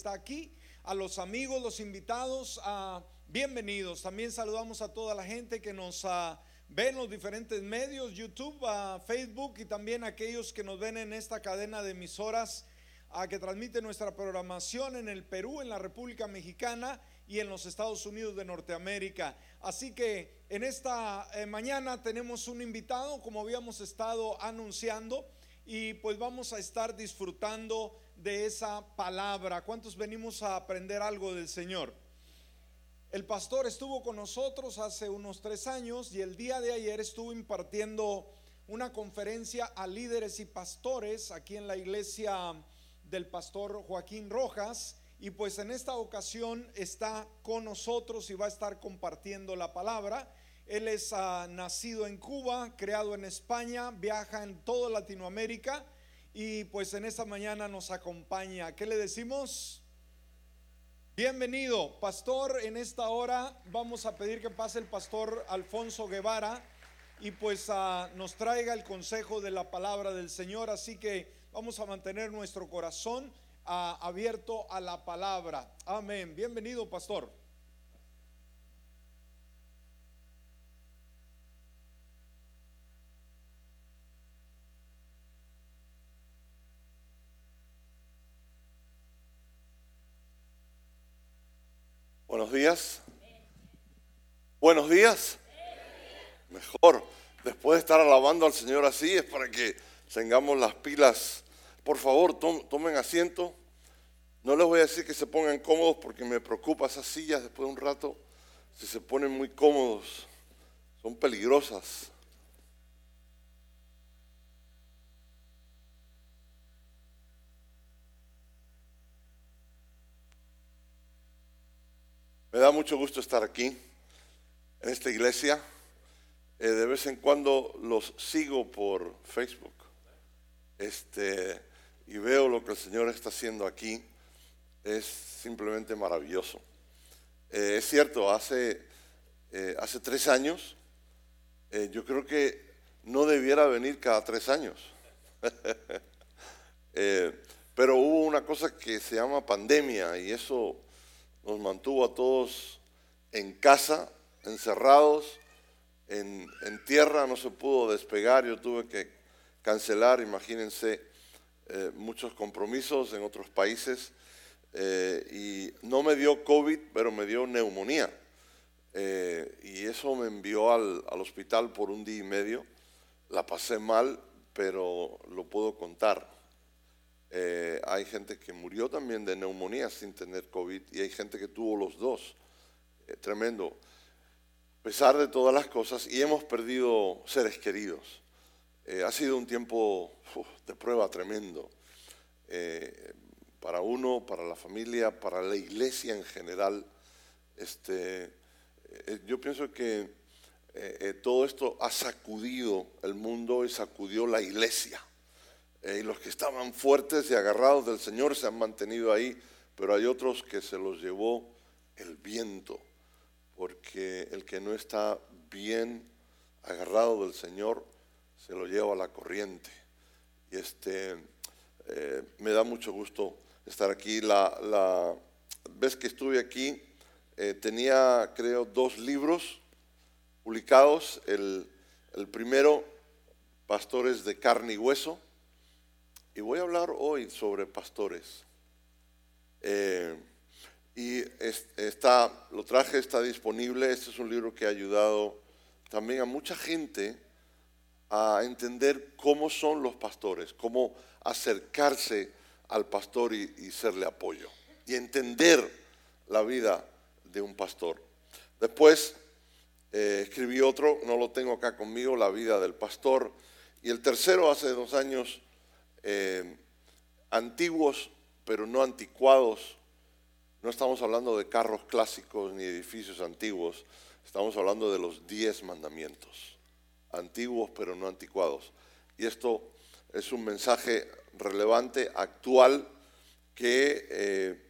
está aquí, a los amigos, los invitados, bienvenidos. También saludamos a toda la gente que nos ah, ve en los diferentes medios, YouTube, a Facebook y también aquellos que nos ven en esta cadena de emisoras a que transmite nuestra programación en el Perú, en la República Mexicana y en los Estados Unidos de Norteamérica. Así que en esta eh, mañana tenemos un invitado, como habíamos estado anunciando, y pues vamos a estar disfrutando de esa palabra. ¿Cuántos venimos a aprender algo del Señor? El pastor estuvo con nosotros hace unos tres años y el día de ayer estuvo impartiendo una conferencia a líderes y pastores aquí en la iglesia del pastor Joaquín Rojas. Y pues en esta ocasión está con nosotros y va a estar compartiendo la palabra. Él es ah, nacido en Cuba, creado en España, viaja en toda Latinoamérica y pues en esta mañana nos acompaña. ¿Qué le decimos? Bienvenido, pastor. En esta hora vamos a pedir que pase el pastor Alfonso Guevara y pues ah, nos traiga el consejo de la palabra del Señor. Así que vamos a mantener nuestro corazón ah, abierto a la palabra. Amén. Bienvenido, pastor. Buenos días. Buenos días. Mejor. Después de estar alabando al Señor así es para que tengamos las pilas. Por favor, tomen asiento. No les voy a decir que se pongan cómodos porque me preocupa esas sillas después de un rato. Si se ponen muy cómodos, son peligrosas. Me da mucho gusto estar aquí, en esta iglesia. Eh, de vez en cuando los sigo por Facebook este, y veo lo que el Señor está haciendo aquí. Es simplemente maravilloso. Eh, es cierto, hace, eh, hace tres años, yo creo que no debiera venir cada tres años. pero hubo una cosa que se llama pandemia y eso nos mantuvo a todos en casa, encerrados, en, tierra, no se pudo despegar, yo tuve que cancelar, imagínense, eh, muchos compromisos en otros países eh, y no me dio COVID, pero me dio neumonía. Eh, y eso me envió al, al hospital por un día y medio. La pasé mal, pero lo puedo contar. Eh, hay gente que murió también de neumonía sin tener COVID y hay gente que tuvo los dos. Eh, tremendo. A pesar de todas las cosas, y hemos perdido seres queridos. Eh, ha sido un tiempo de prueba tremendo. para uno, para la familia, para la iglesia en general. Este, yo pienso que todo esto ha sacudido el mundo y sacudió la iglesia. Eh, y los que estaban fuertes y agarrados del Señor se han mantenido ahí, pero hay otros que se los llevó el viento, porque el que no está bien agarrado del Señor se lo lleva a la corriente. Y este, eh, me da mucho gusto estar aquí. La, vez que estuve aquí, eh, tenía, creo, dos libros publicados. El primero, Pastores de carne y hueso y voy a hablar hoy sobre pastores. Eh, y está, lo traje, está disponible. Este es un libro que ha ayudado también a mucha gente a entender cómo son los pastores, cómo acercarse al pastor y, serle apoyo y entender la vida de un pastor. Después eh, escribí otro, no lo tengo acá conmigo, La vida del pastor. Y el tercero, hace dos años, eh, antiguos, pero no anticuados. No estamos hablando de carros clásicos ni edificios antiguos, estamos hablando de los diez mandamientos, antiguos pero no anticuados. Y esto es un mensaje relevante, actual, que eh,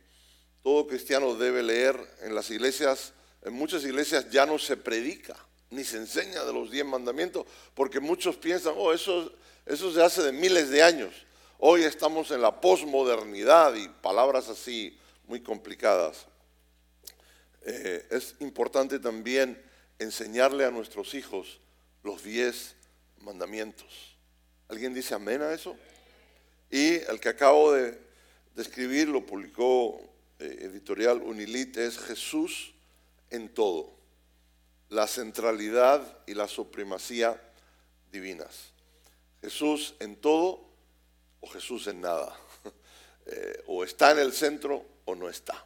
todo cristiano debe leer en las iglesias. En muchas iglesias ya no se predica ni se enseña de los diez mandamientos, porque muchos piensan, oh, eso eso se hace de miles de años. Hoy estamos en la posmodernidad y palabras así muy complicadas. Eh, es importante también enseñarle a nuestros hijos los diez mandamientos. ¿Alguien dice amén a eso? Y el que acabo de, escribir lo publicó eh, editorial Unilit, es Jesús en todo, la centralidad y la supremacía divinas. Jesús en todo o Jesús en nada. Eh, o está en el centro o no está.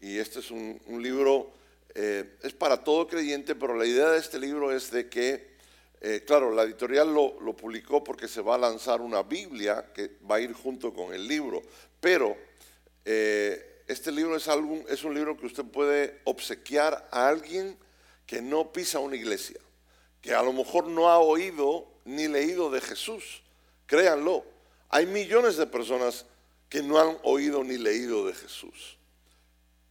Y este es un, libro, eh, es para todo creyente, pero la idea de este libro es de que, eh, claro, la editorial lo, publicó porque se va a lanzar una Biblia que va a ir junto con el libro, pero este libro es, algún, es un libro que usted puede obsequiar a alguien que no pisa una iglesia, que a lo mejor no ha oído ni leído de Jesús. Créanlo, hay millones de personas que no han oído ni leído de Jesús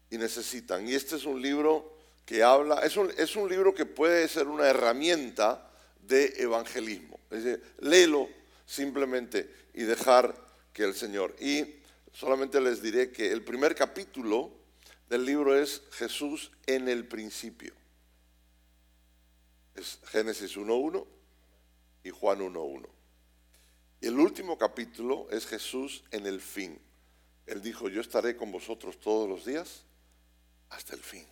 y necesitan. Y este es un libro que habla, es un, es un libro que puede ser una herramienta de evangelismo. Es decir, léelo simplemente y dejar que el Señor. Y solamente les diré que el primer capítulo del libro es Jesús en el principio. Es Génesis 1.1 y Juan 1.1. El último capítulo es Jesús en el fin. Él dijo, yo estaré con vosotros todos los días hasta el fin.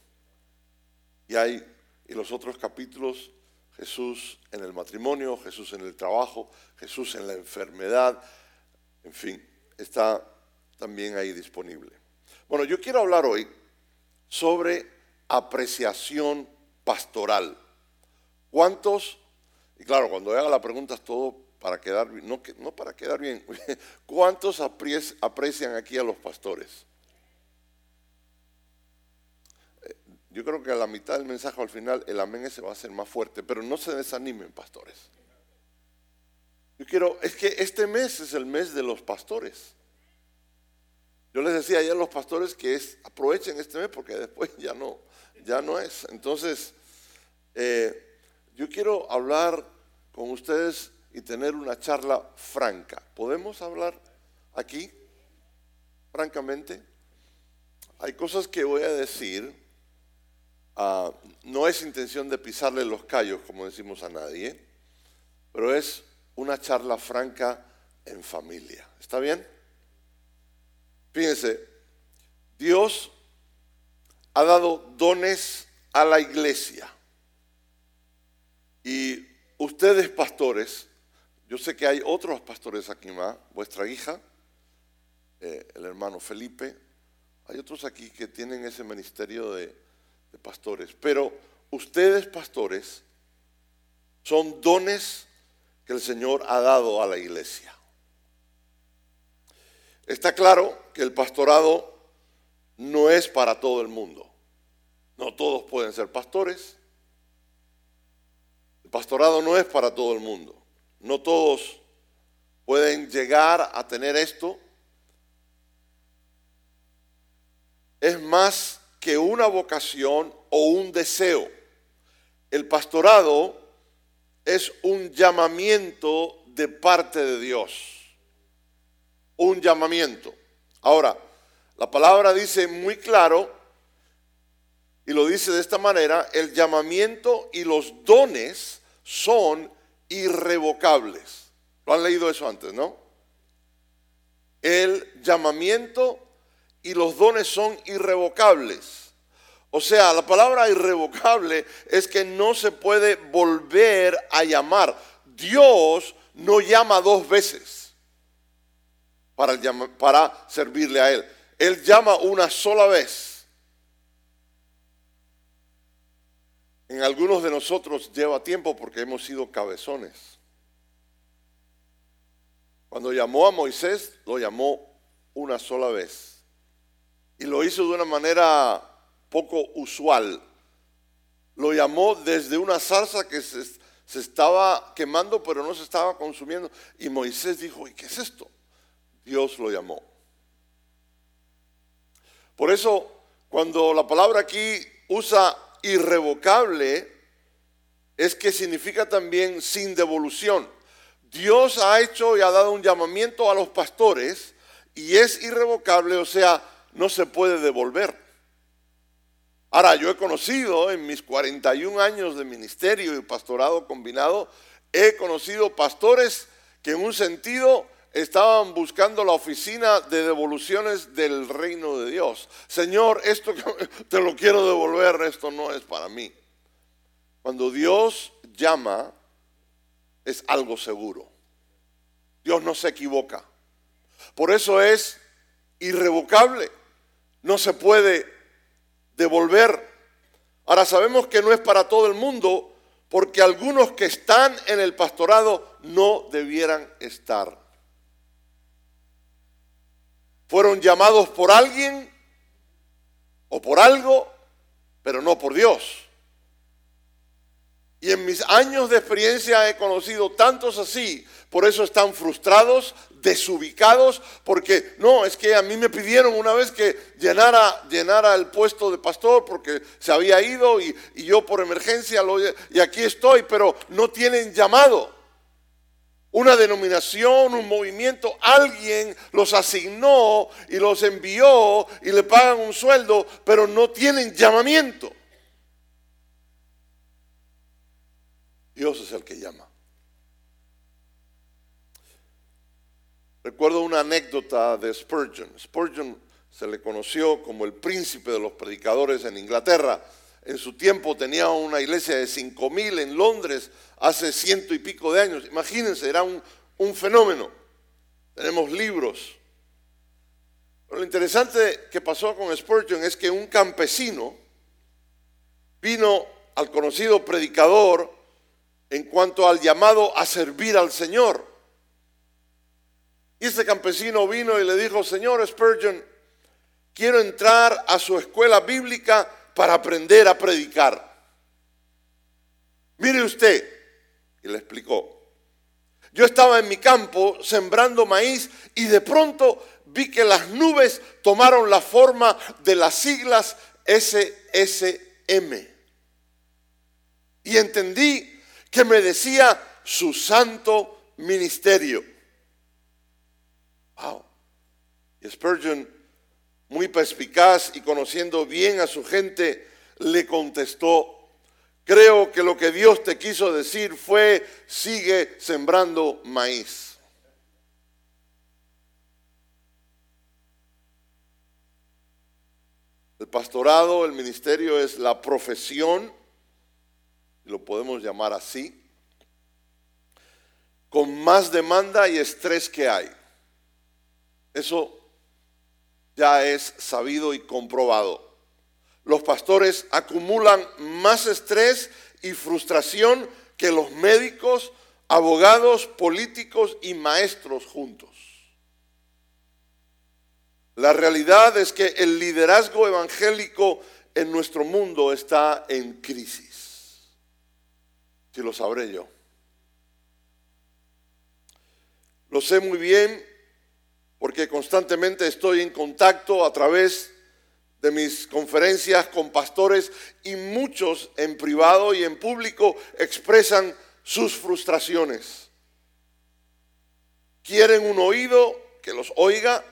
Y hay, y los otros capítulos, Jesús en el matrimonio, Jesús en el trabajo, Jesús en la enfermedad, en fin, está también ahí disponible. Bueno, yo quiero hablar hoy sobre apreciación pastoral. ¿Cuántos y claro, cuando haga la pregunta es todo para quedar bien, no, no para quedar bien. ¿Cuántos aprecian aquí a los pastores? Eh, yo creo que a la mitad del mensaje al final el amén ese va a ser más fuerte, pero no se desanimen, pastores. Yo quiero, es que este mes es el mes de los pastores. Yo les decía ayer a los pastores que es, aprovechen este mes porque después ya no, ya no es. Entonces, eh, yo quiero hablar con ustedes y tener una charla franca. ¿Podemos hablar aquí? Francamente. Hay cosas que voy a decir. Ah, no es intención de pisarle los callos, como decimos a nadie, pero es una charla franca en familia. ¿Está bien? Fíjense, Dios ha dado dones a la iglesia. Y ustedes pastores, yo sé que hay otros pastores aquí más, vuestra hija, eh, el hermano Felipe, hay otros aquí que tienen ese ministerio de, de pastores, pero ustedes pastores son dones que el Señor ha dado a la iglesia. Está claro que el pastorado no es para todo el mundo. No todos pueden ser pastores, pastorado no es para todo el mundo. No todos pueden llegar a tener esto. Es más que una vocación o un deseo. El pastorado es un llamamiento de parte de Dios. Un llamamiento. Ahora, la palabra dice muy claro, y lo dice de esta manera, el llamamiento y los dones son irrevocables. ¿Lo han leído eso antes, no? El llamamiento y los dones son irrevocables. O sea, la palabra irrevocable es que no se puede volver a llamar. Dios no llama dos veces para, servirle a Él. Él llama una sola vez. En algunos de nosotros lleva tiempo porque hemos sido cabezones. Cuando llamó a Moisés, lo llamó una sola vez. Y lo hizo de una manera poco usual. Lo llamó desde una salsa que se, estaba quemando, pero no se estaba consumiendo. Y Moisés dijo, ¿y qué es esto? Dios lo llamó. Por eso, cuando la palabra aquí usa irrevocable es que significa también sin devolución. Dios ha hecho y ha dado un llamamiento a los pastores y es irrevocable, o sea, no se puede devolver. Ahora, yo he conocido en mis 41 años de ministerio y pastorado combinado, he conocido pastores que en un sentido estaban buscando la oficina de devoluciones del reino de Dios. Señor, esto te lo quiero devolver, esto no es para mí. Cuando Dios llama, es algo seguro. Dios no se equivoca. Por eso es irrevocable. No se puede devolver. Ahora sabemos que no es para todo el mundo porque algunos que están en el pastorado no debieran estar. Fueron llamados por alguien o por algo, pero no por Dios. Y en mis años de experiencia he conocido tantos así, por eso están frustrados, desubicados, porque no, es que a mí me pidieron una vez que llenara, llenara el puesto de pastor porque se había ido y, yo por emergencia lo, y aquí estoy, pero no tienen llamado. Una denominación, un movimiento, alguien los asignó y los envió y le pagan un sueldo, pero no tienen llamamiento. Dios es el que llama. Recuerdo una anécdota de Spurgeon. Spurgeon se le conoció como el príncipe de los predicadores en Inglaterra. En su tiempo tenía una iglesia de cinco mil en Londres hace ciento y pico de años. Imagínense, era un, fenómeno. Tenemos libros. Lo interesante que pasó con Spurgeon es que un campesino vino al conocido predicador en cuanto al llamado a servir al Señor. Y este campesino vino y le dijo, Señor Spurgeon, quiero entrar a su escuela bíblica para aprender a predicar. Mire usted, y le explicó, yo estaba en mi campo sembrando maíz y de pronto vi que las nubes tomaron la forma de las siglas SSM. Y entendí que me decía su santo ministerio. Wow. Spurgeon, muy perspicaz y conociendo bien a su gente, le contestó, creo que lo que Dios te quiso decir fue, sigue sembrando maíz. El pastorado, el ministerio es la profesión lo podemos llamar así, con más demanda y estrés que hay. Eso ya es sabido y comprobado. Los pastores acumulan más estrés y frustración que los médicos, abogados, políticos y maestros juntos. La realidad es que el liderazgo evangélico en nuestro mundo está en crisis si lo sabré yo. Lo sé muy bien porque constantemente estoy en contacto a través de mis conferencias con pastores y muchos en privado y en público expresan sus frustraciones. Quieren un oído que los oiga,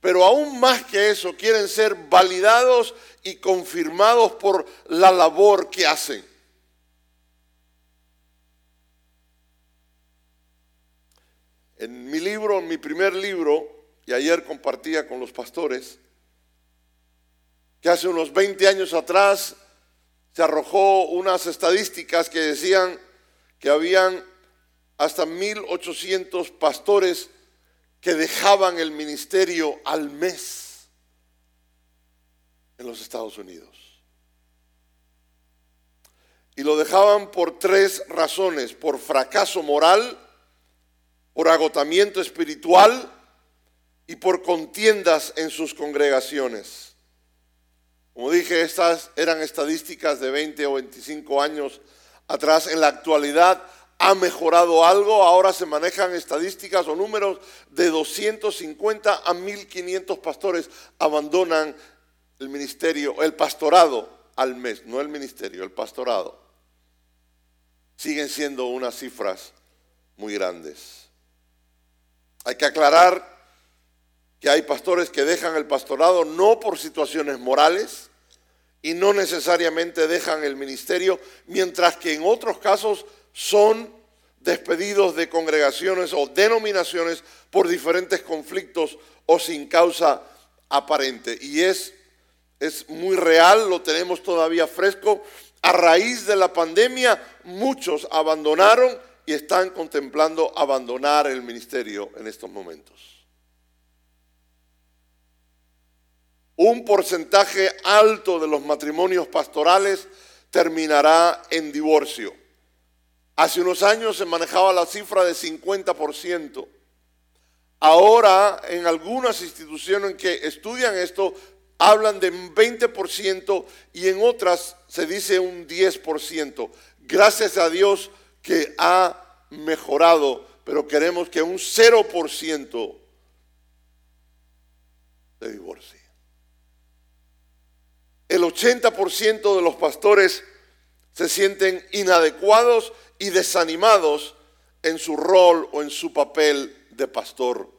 pero aún más que eso, quieren ser validados y confirmados por la labor que hacen. En mi libro, en mi primer libro, y ayer compartía con los pastores, que hace unos 20 años atrás se arrojó unas estadísticas que decían que habían hasta 1.800 pastores que dejaban el ministerio al mes en los Estados Unidos. Y lo dejaban por tres razones, por fracaso moral, por agotamiento espiritual y por contiendas en sus congregaciones. Como dije, estas eran estadísticas de 20 o 25 años atrás. En la actualidad ha mejorado algo. Ahora se manejan estadísticas o números de 250 a 1500 pastores abandonan el ministerio, el pastorado al mes, no el ministerio, el pastorado. Siguen siendo unas cifras muy grandes. Hay que aclarar que hay pastores que dejan el pastorado no por situaciones morales y no necesariamente dejan el ministerio, mientras que en otros casos son despedidos de congregaciones o denominaciones por diferentes conflictos o sin causa aparente. Y es, es muy real, lo tenemos todavía fresco. A raíz de la pandemia, muchos abandonaron y están contemplando abandonar el ministerio en estos momentos. Un porcentaje alto de los matrimonios pastorales terminará en divorcio. Hace unos años se manejaba la cifra de 50%. Ahora, en algunas instituciones que estudian esto, hablan de un 20% y en otras se dice un 10%. Gracias a Dios que ha mejorado, pero queremos que un 0% se divorcie. El 80% de los pastores se sienten inadecuados y desanimados en su rol o en su papel de pastor.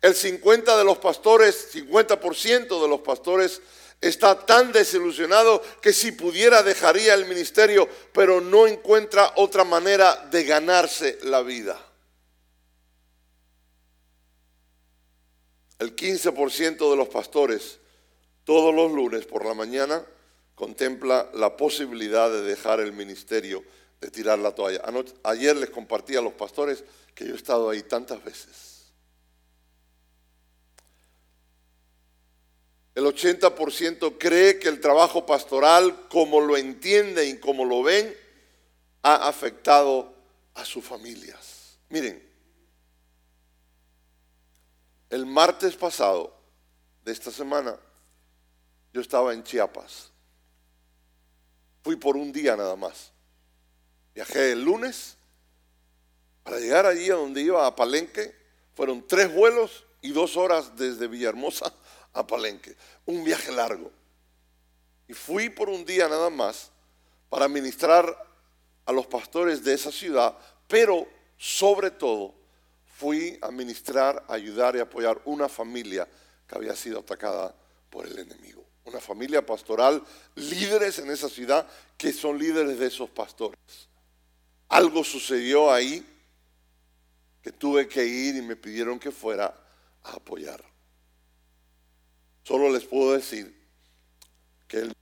El 50 de los pastores, 50% de los pastores está tan desilusionado que si pudiera dejaría el ministerio, pero no encuentra otra manera de ganarse la vida. El 15% de los pastores todos los lunes por la mañana contempla la posibilidad de dejar el ministerio, de tirar la toalla. ayer les compartí a los pastores que yo he estado ahí tantas veces. El 80% cree que el trabajo pastoral, como lo entiende y como lo ven, ha afectado a sus familias. Miren, el martes pasado de esta semana, yo estaba en Chiapas. Fui por un día nada más. Viajé el lunes para llegar allí a donde iba a Palenque. Fueron tres vuelos y dos horas desde Villahermosa a Palenque. Un viaje largo. Y fui por un día nada más para ministrar a los pastores de esa ciudad, pero sobre todo fui a ministrar, ayudar y apoyar una familia que había sido atacada por el enemigo una familia pastoral, líderes en esa ciudad que son líderes de esos pastores. Algo sucedió ahí que tuve que ir y me pidieron que fuera a apoyar. Solo les puedo decir que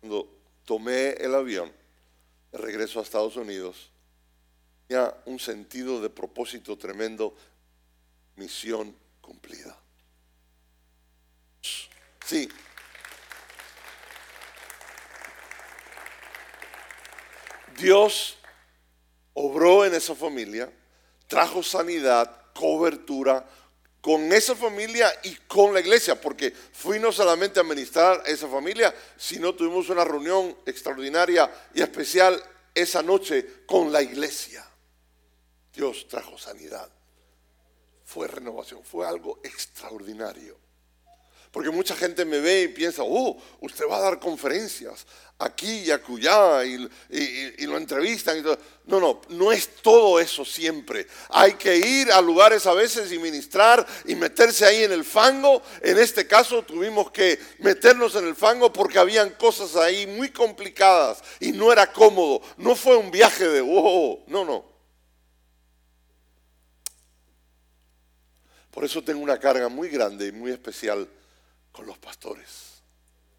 cuando tomé el avión de regreso a Estados Unidos, tenía un sentido de propósito tremendo, misión cumplida. Sí, Dios obró en esa familia, trajo sanidad, cobertura con esa familia y con la iglesia, porque fui no solamente a ministrar a esa familia, sino tuvimos una reunión extraordinaria y especial esa noche con la iglesia. Dios trajo sanidad, fue renovación, fue algo extraordinario. Porque mucha gente me ve y piensa, oh, usted va a dar conferencias aquí y acullá y, y, lo entrevistan. Y todo. No, no, no es todo eso siempre. Hay que ir a lugares a veces y ministrar y meterse ahí en el fango. En este caso tuvimos que meternos en el fango porque habían cosas ahí muy complicadas y no era cómodo. No fue un viaje de, oh, no, no. Por eso tengo una carga muy grande y muy especial con los pastores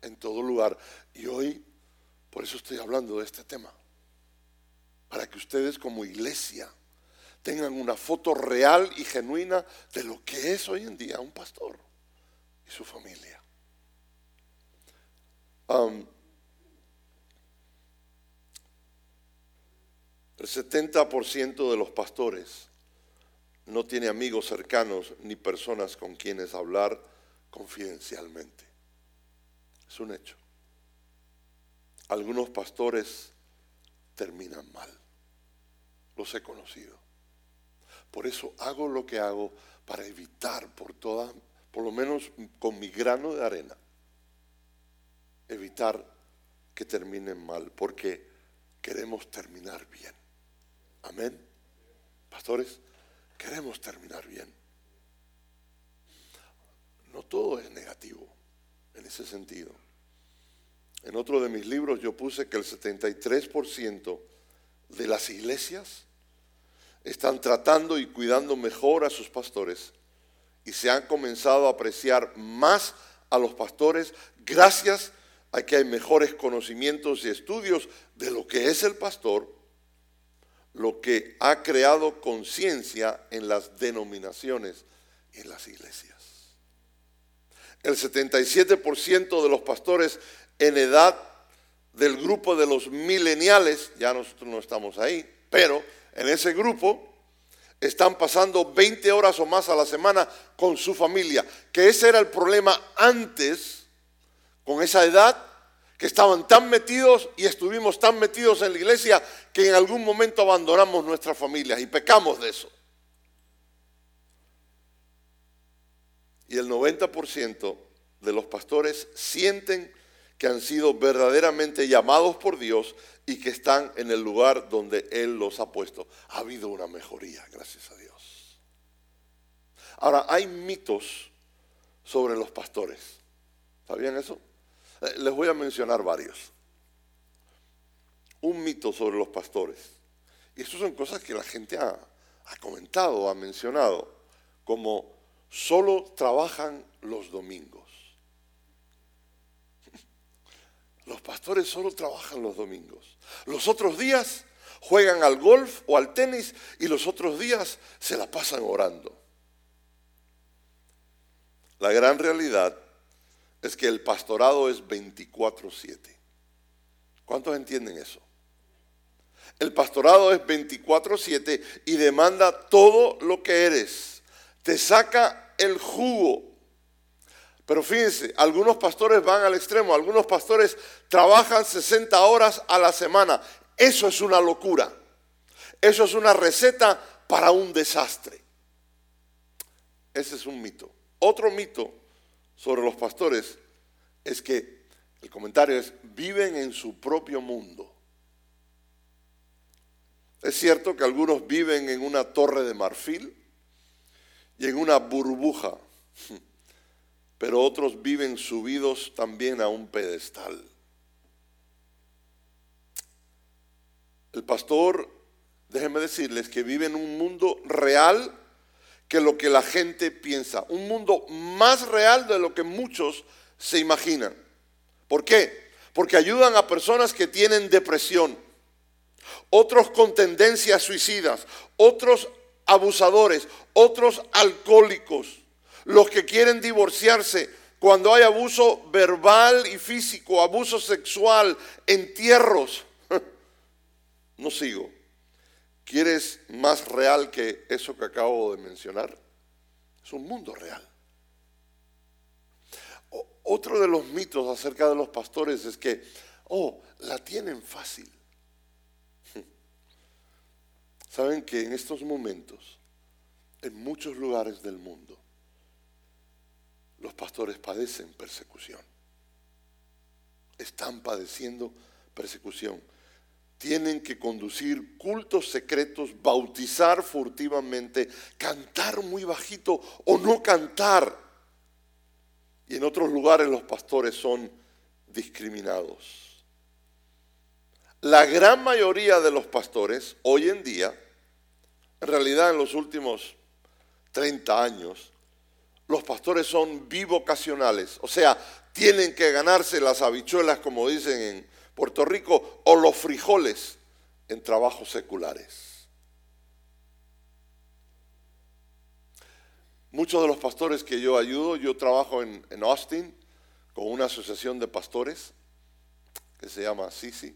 en todo lugar. Y hoy, por eso estoy hablando de este tema. Para que ustedes como iglesia tengan una foto real y genuina de lo que es hoy en día un pastor y su familia. el 70% de los pastores no tiene amigos cercanos ni personas con quienes hablar confidencialmente. Es un hecho. Algunos pastores terminan mal. Los he conocido. Por eso hago lo que hago para evitar por todas, por lo menos con mi grano de arena, evitar que terminen mal, porque queremos terminar bien. Amén. Pastores, queremos terminar bien. No todo es negativo en ese sentido. En otro de mis libros yo puse que el 73% de las iglesias están tratando y cuidando mejor a sus pastores y se han comenzado a apreciar más a los pastores gracias a que hay mejores conocimientos y estudios de lo que es el pastor, lo que ha creado conciencia en las denominaciones y en las iglesias. El 77% de los pastores en edad del grupo de los mileniales, ya nosotros no estamos ahí, pero en ese grupo están pasando 20 horas o más a la semana con su familia, que ese era el problema antes, con esa edad, que estaban tan metidos y estuvimos tan metidos en la iglesia que en algún momento abandonamos nuestras familias y pecamos de eso. Y el 90% de los pastores sienten que han sido verdaderamente llamados por Dios y que están en el lugar donde Él los ha puesto. Ha habido una mejoría, gracias a Dios. Ahora, hay mitos sobre los pastores. ¿Sabían eso? Eh, les voy a mencionar varios. Un mito sobre los pastores. Y estas son cosas que la gente ha, ha comentado, ha mencionado, como solo trabajan los domingos. Los pastores solo trabajan los domingos. Los otros días juegan al golf o al tenis y los otros días se la pasan orando. La gran realidad es que el pastorado es 24/7. ¿Cuántos entienden eso? El pastorado es 24/7 y demanda todo lo que eres. Te saca el jugo pero fíjense, algunos pastores van al extremo, algunos pastores trabajan 60 horas a la semana. Eso es una locura. Eso es una receta para un desastre. Ese es un mito. Otro mito sobre los pastores es que, el comentario es, viven en su propio mundo. Es cierto que algunos viven en una torre de marfil y en una burbuja pero otros viven subidos también a un pedestal. El pastor, déjenme decirles que vive en un mundo real que lo que la gente piensa, un mundo más real de lo que muchos se imaginan. ¿Por qué? Porque ayudan a personas que tienen depresión, otros con tendencias suicidas, otros abusadores, otros alcohólicos, los que quieren divorciarse, cuando hay abuso verbal y físico, abuso sexual, entierros. No sigo. ¿Quieres más real que eso que acabo de mencionar? Es un mundo real. Otro de los mitos acerca de los pastores es que, oh, la tienen fácil. Saben que en estos momentos, en muchos lugares del mundo, los pastores padecen persecución. Están padeciendo persecución. Tienen que conducir cultos secretos, bautizar furtivamente, cantar muy bajito o no cantar. Y en otros lugares los pastores son discriminados. La gran mayoría de los pastores hoy en día, en realidad en los últimos 30 años, los pastores son bivocacionales, o sea, tienen que ganarse las habichuelas, como dicen en Puerto Rico, o los frijoles en trabajos seculares. Muchos de los pastores que yo ayudo, yo trabajo en, Austin con una asociación de pastores que se llama Sisi.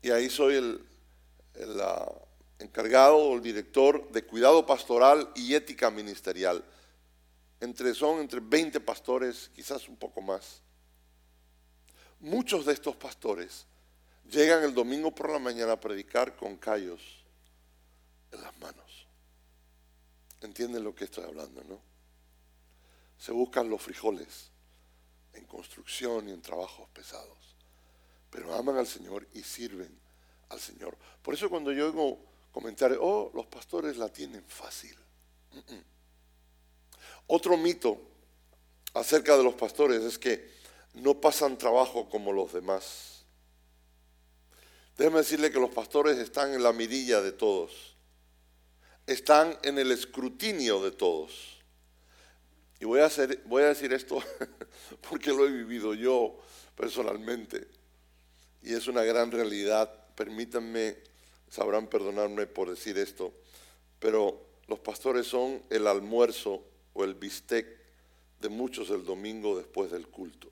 Y ahí soy el, el, encargado el director de cuidado pastoral y ética ministerial. Entre, son entre 20 pastores, quizás un poco más. Muchos de estos pastores llegan el domingo por la mañana a predicar con callos en las manos. ¿Entienden lo que estoy hablando, no? Se buscan los frijoles en construcción y en trabajos pesados, pero aman al Señor y sirven al Señor. Por eso cuando yo oigo comentar, oh, los pastores la tienen fácil. Otro mito acerca de los pastores es que no pasan trabajo como los demás. Déjeme decirle que los pastores están en la mirilla de todos, están en el escrutinio de todos. Y voy a, hacer, voy a decir esto porque lo he vivido yo personalmente. Y es una gran realidad. Permítanme, sabrán perdonarme por decir esto, pero los pastores son el almuerzo o el bistec de muchos el domingo después del culto.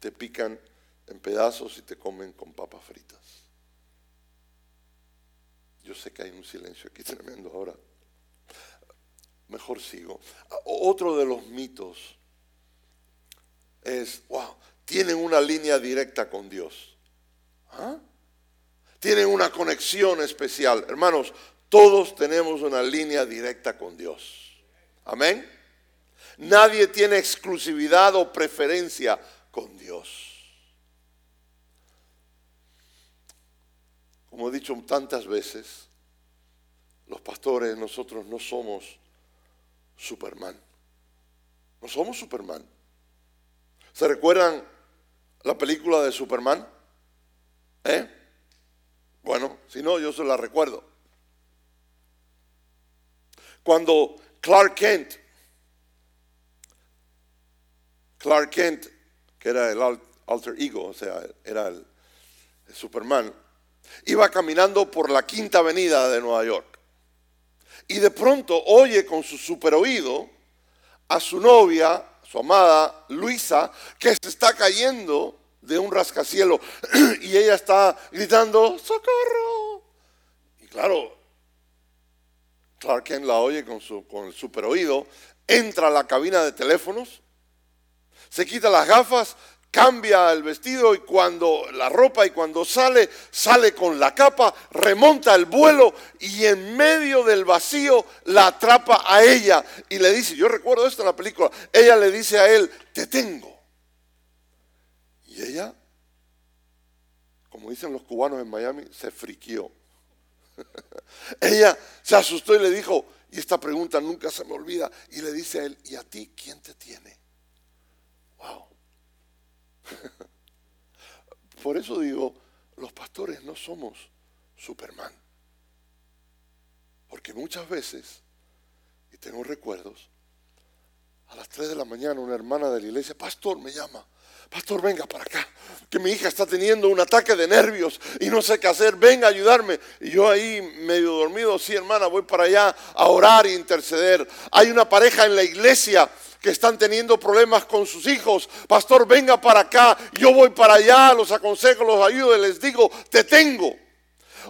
Te pican en pedazos y te comen con papas fritas. Yo sé que hay un silencio aquí tremendo ahora. Mejor sigo. Otro de los mitos es, wow, tienen una línea directa con Dios. ¿Ah? Tienen una conexión especial. Hermanos, todos tenemos una línea directa con Dios. Amén. Nadie tiene exclusividad o preferencia con Dios. Como he dicho tantas veces, los pastores, nosotros no somos Superman. No somos Superman. ¿Se recuerdan la película de Superman? ¿Eh? Bueno, si no, yo se la recuerdo. Cuando Clark Kent, Clark Kent, que era el alter ego, o sea, era el, Superman, iba caminando por la quinta avenida de Nueva York. Y de pronto oye con su super oído a su novia, su amada Luisa, que se está cayendo de un rascacielos y ella está gritando, socorro. Y claro, Clark Kent la oye con, su, con el super oído, entra a la cabina de teléfonos, se quita las gafas, cambia el vestido y cuando la ropa y cuando sale, sale con la capa, remonta el vuelo y en medio del vacío la atrapa a ella y le dice, yo recuerdo esto en la película, ella le dice a él, te tengo. Y ella, como dicen los cubanos en Miami, se friquió. Ella se asustó y le dijo, y esta pregunta nunca se me olvida, y le dice a él, ¿y a ti quién te tiene? Wow. Por eso digo, los pastores no somos Superman. Porque muchas veces, y tengo recuerdos, a las 3 de la mañana una hermana de la iglesia, pastor, me llama pastor, venga para acá, que mi hija está teniendo un ataque de nervios y no sé qué hacer, venga a ayudarme. Y yo ahí medio dormido, sí hermana, voy para allá a orar e interceder. Hay una pareja en la iglesia que están teniendo problemas con sus hijos. Pastor, venga para acá, yo voy para allá, los aconsejo, los ayudo y les digo, te tengo.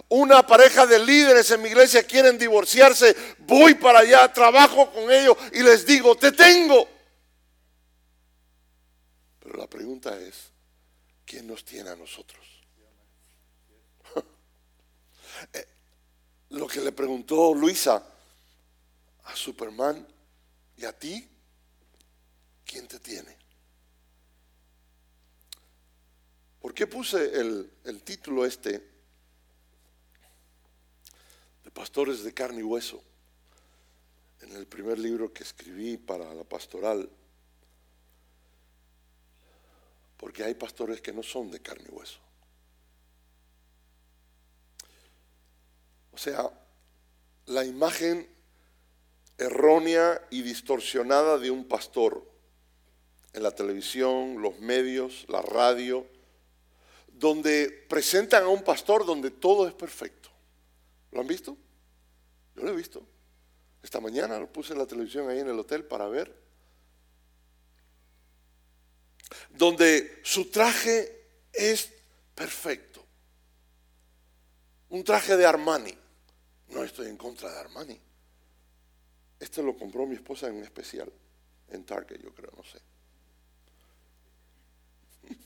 Una pareja de líderes en mi iglesia quieren divorciarse, voy para allá, trabajo con ellos y les digo, te tengo. Pero la pregunta es, ¿quién nos tiene a nosotros? Eh, lo que le preguntó Luisa a Superman y a ti, ¿quién te tiene? ¿Por qué puse el, el título este Pastores de carne y hueso? En el primer libro que escribí para la pastoral porque hay pastores que no son de carne y hueso. O sea, la imagen errónea y distorsionada de un pastor en la televisión, los medios, la radio, donde presentan a un pastor donde todo es perfecto. ¿Lo han visto? Yo lo he visto. Esta mañana lo puse en la televisión ahí en el hotel para ver donde su traje es perfecto. Un traje de Armani. No estoy en contra de Armani. Este lo compró mi esposa en especial, en Target, yo creo, no sé.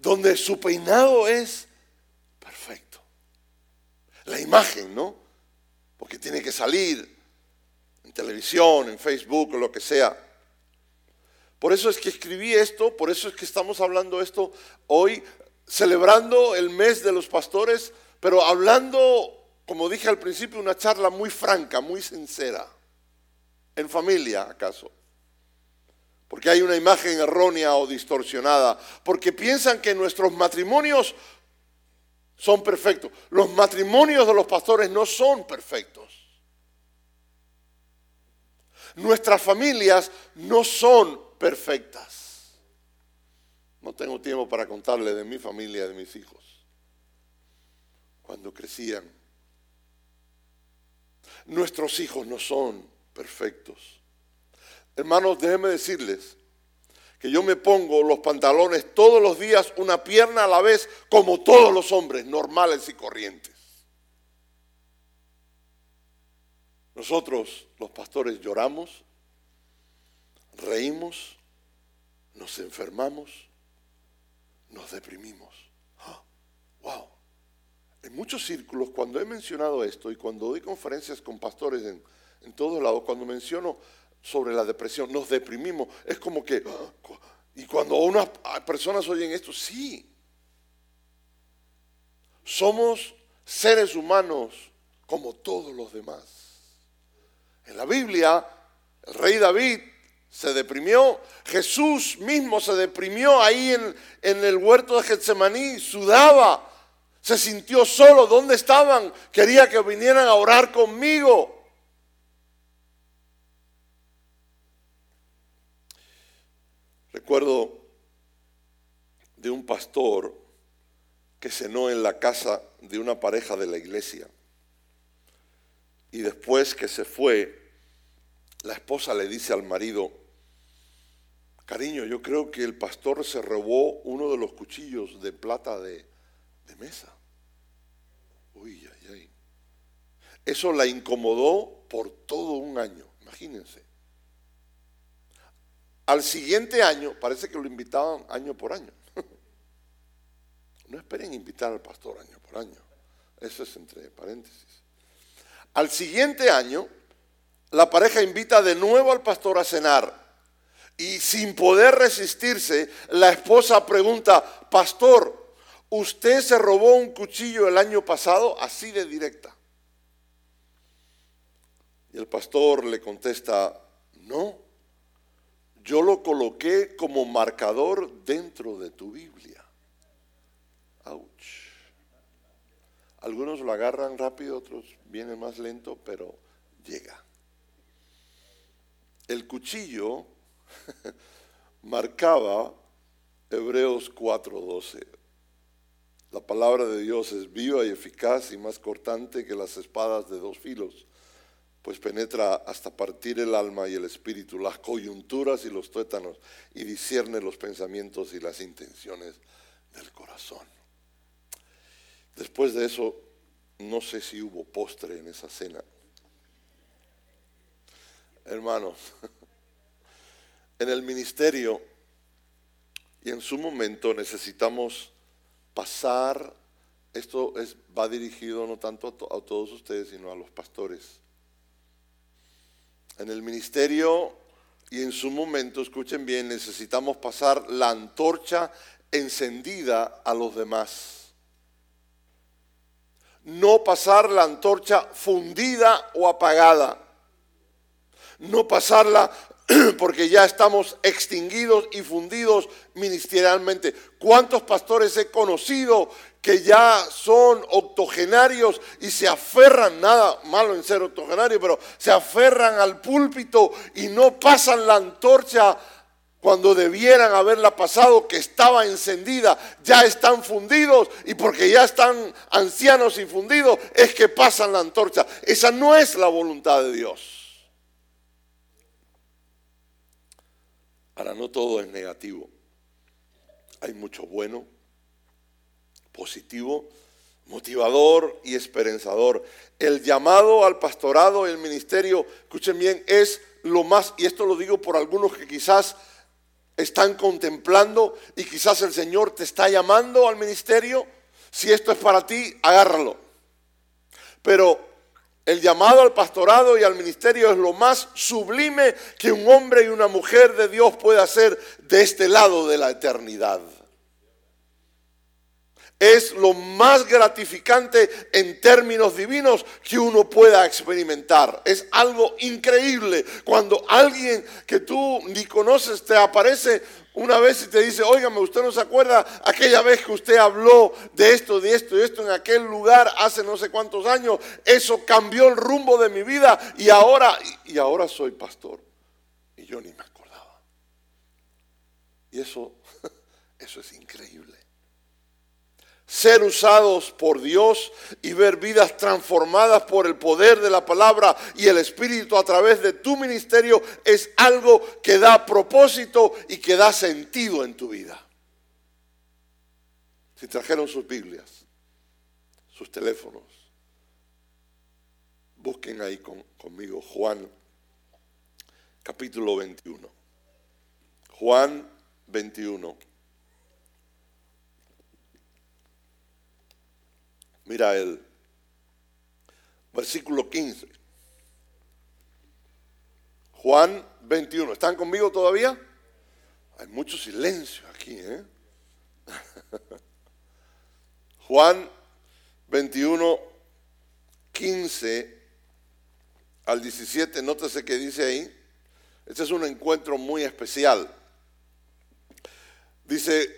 Donde su peinado es. La imagen, ¿no? Porque tiene que salir en televisión, en Facebook o lo que sea. Por eso es que escribí esto, por eso es que estamos hablando esto hoy, celebrando el mes de los pastores, pero hablando como dije al principio, una charla muy franca, muy sincera. En familia, acaso. Porque hay una imagen errónea o distorsionada. Porque piensan que nuestros matrimonios son perfectos. Los matrimonios de los pastores no son perfectos. Nuestras familias no son perfectas. No tengo tiempo para contarle de mi familia, de mis hijos. Cuando crecían. Nuestros hijos no son perfectos. Hermanos, déjenme decirles que yo me pongo los pantalones todos los días, una pierna a la vez, como todos los hombres, normales y corrientes. Nosotros, los pastores, lloramos, reímos, nos enfermamos, nos deprimimos. ¡Wow! En muchos círculos, cuando he mencionado esto y cuando doy conferencias con pastores en, en todos lados, cuando menciono sobre la depresión, nos deprimimos. Es como que, y cuando unas personas oyen esto, sí, somos seres humanos como todos los demás. En la Biblia, el rey David se deprimió, Jesús mismo se deprimió ahí en, en el huerto de Getsemaní, sudaba, se sintió solo, ¿dónde estaban? Quería que vinieran a orar conmigo. Recuerdo de un pastor que cenó en la casa de una pareja de la iglesia. Y después que se fue, la esposa le dice al marido, cariño, yo creo que el pastor se robó uno de los cuchillos de plata de, mesa. Uy, ay, ay. Eso la incomodó por todo un año, imagínense. Al siguiente año, parece que lo invitaban año por año. No esperen invitar al pastor año por año. Eso es entre paréntesis. Al siguiente año, la pareja invita de nuevo al pastor a cenar. Y sin poder resistirse, la esposa pregunta, pastor, ¿usted se robó un cuchillo el año pasado? Así de directa. Y el pastor le contesta, no, yo lo coloqué como marcador dentro de tu Biblia. Ouch. Algunos lo agarran rápido, otros vienen más lento, pero llega. El cuchillo marcaba Hebreos 4:12. La palabra de Dios es viva y eficaz y más cortante que las espadas de dos filos pues penetra hasta partir el alma y el espíritu, las coyunturas y los tuétanos, y discierne los pensamientos y las intenciones del corazón. Después de eso, no sé si hubo postre en esa cena. Hermanos, en el ministerio y en su momento necesitamos pasar, esto es, va dirigido no tanto a, a todos ustedes, sino a los pastores en el ministerio y en su momento, escuchen bien, necesitamos pasar la antorcha encendida a los demás. No pasar la antorcha fundida o apagada. No pasarla porque ya estamos extinguidos y fundidos ministerialmente. ¿Cuántos pastores he conocido que ya son octogenarios y se aferran, nada malo en ser octogenario, pero se aferran al púlpito y no pasan la antorcha cuando debieran haberla pasado, que estaba encendida, ya están fundidos y porque ya están ancianos y fundidos es que pasan la antorcha. Esa no es la voluntad de Dios. Ahora, no todo es negativo. Hay mucho bueno, positivo, motivador y esperanzador. El llamado al pastorado y el ministerio, escuchen bien, es lo más, y esto lo digo por algunos que quizás están contemplando y quizás el Señor te está llamando al ministerio. Si esto es para ti, agárralo. Pero el llamado al pastorado y al ministerio es lo más sublime que un hombre y una mujer de Dios puede hacer de este lado de la eternidad. Es lo más gratificante en términos divinos que uno pueda experimentar. Es algo increíble cuando alguien que tú ni conoces te aparece una vez y te dice, óigame, usted no se acuerda aquella vez que usted habló de esto, de esto, de esto en aquel lugar hace no sé cuántos años. Eso cambió el rumbo de mi vida y ahora, y ahora soy pastor. Y yo ni me acordaba. Y eso, eso es increíble ser usados por Dios y ver vidas transformadas por el poder de la palabra y el Espíritu a través de tu ministerio es algo que da propósito y que da sentido en tu vida. Si trajeron sus Biblias, sus teléfonos, busquen ahí conmigo Juan capítulo 21. Juan 21. Mira el versículo 15. Juan 21. ¿Están conmigo todavía? Hay mucho silencio aquí. ¿eh? Juan 21, 15 al 17. Nótese que dice ahí. Este es un encuentro muy especial. Dice,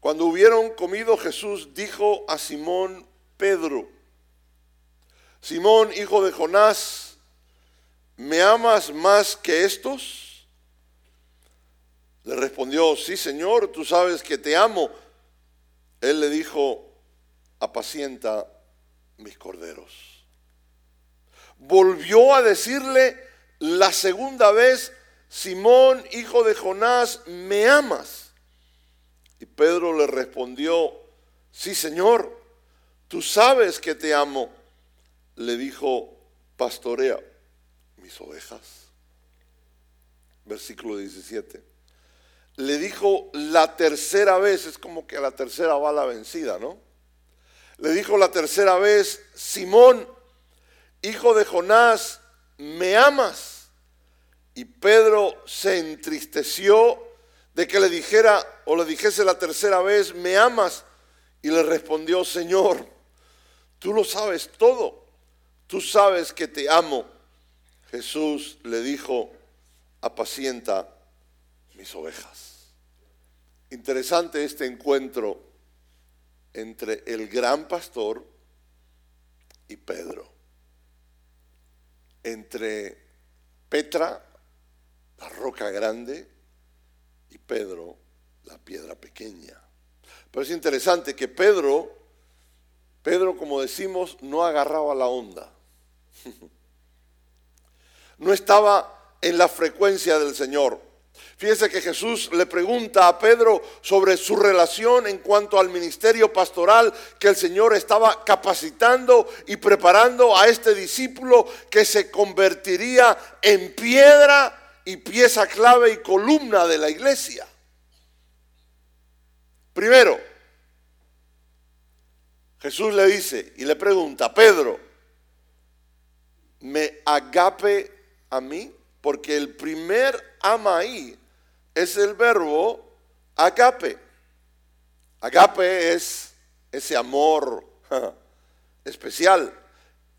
cuando hubieron comido Jesús dijo a Simón Pedro, Simón, hijo de Jonás, ¿me amas más que estos? Le respondió, sí, Señor, tú sabes que te amo. Él le dijo, apacienta mis corderos. Volvió a decirle la segunda vez, Simón, hijo de Jonás, ¿me amas? Y Pedro le respondió, sí, Señor, tú sabes que te amo. Le dijo, pastorea mis ovejas. Versículo 17. Le dijo la tercera vez, es como que a la tercera va la vencida, ¿no? Le dijo la tercera vez, Simón, hijo de Jonás, ¿me amas? Y Pedro se entristeció de que le dijera o le dijese la tercera vez, ¿me amas? Y le respondió, Señor, Tú lo sabes todo. Tú sabes que te amo. Jesús le dijo, apacienta mis ovejas. Interesante este encuentro entre el gran pastor y Pedro. Entre Petra, la roca grande, y Pedro, la piedra pequeña. Pero es interesante que Pedro Pedro, como decimos, no agarraba la onda. No estaba en la frecuencia del Señor. Fíjese que Jesús le pregunta a Pedro sobre su relación en cuanto al ministerio pastoral que el Señor estaba capacitando y preparando a este discípulo que se convertiría en piedra y pieza clave y columna de la iglesia. Primero, Jesús le dice y le pregunta, Pedro, ¿me agape a mí? Porque el primer ama ahí es el verbo agape. Agape es ese amor especial,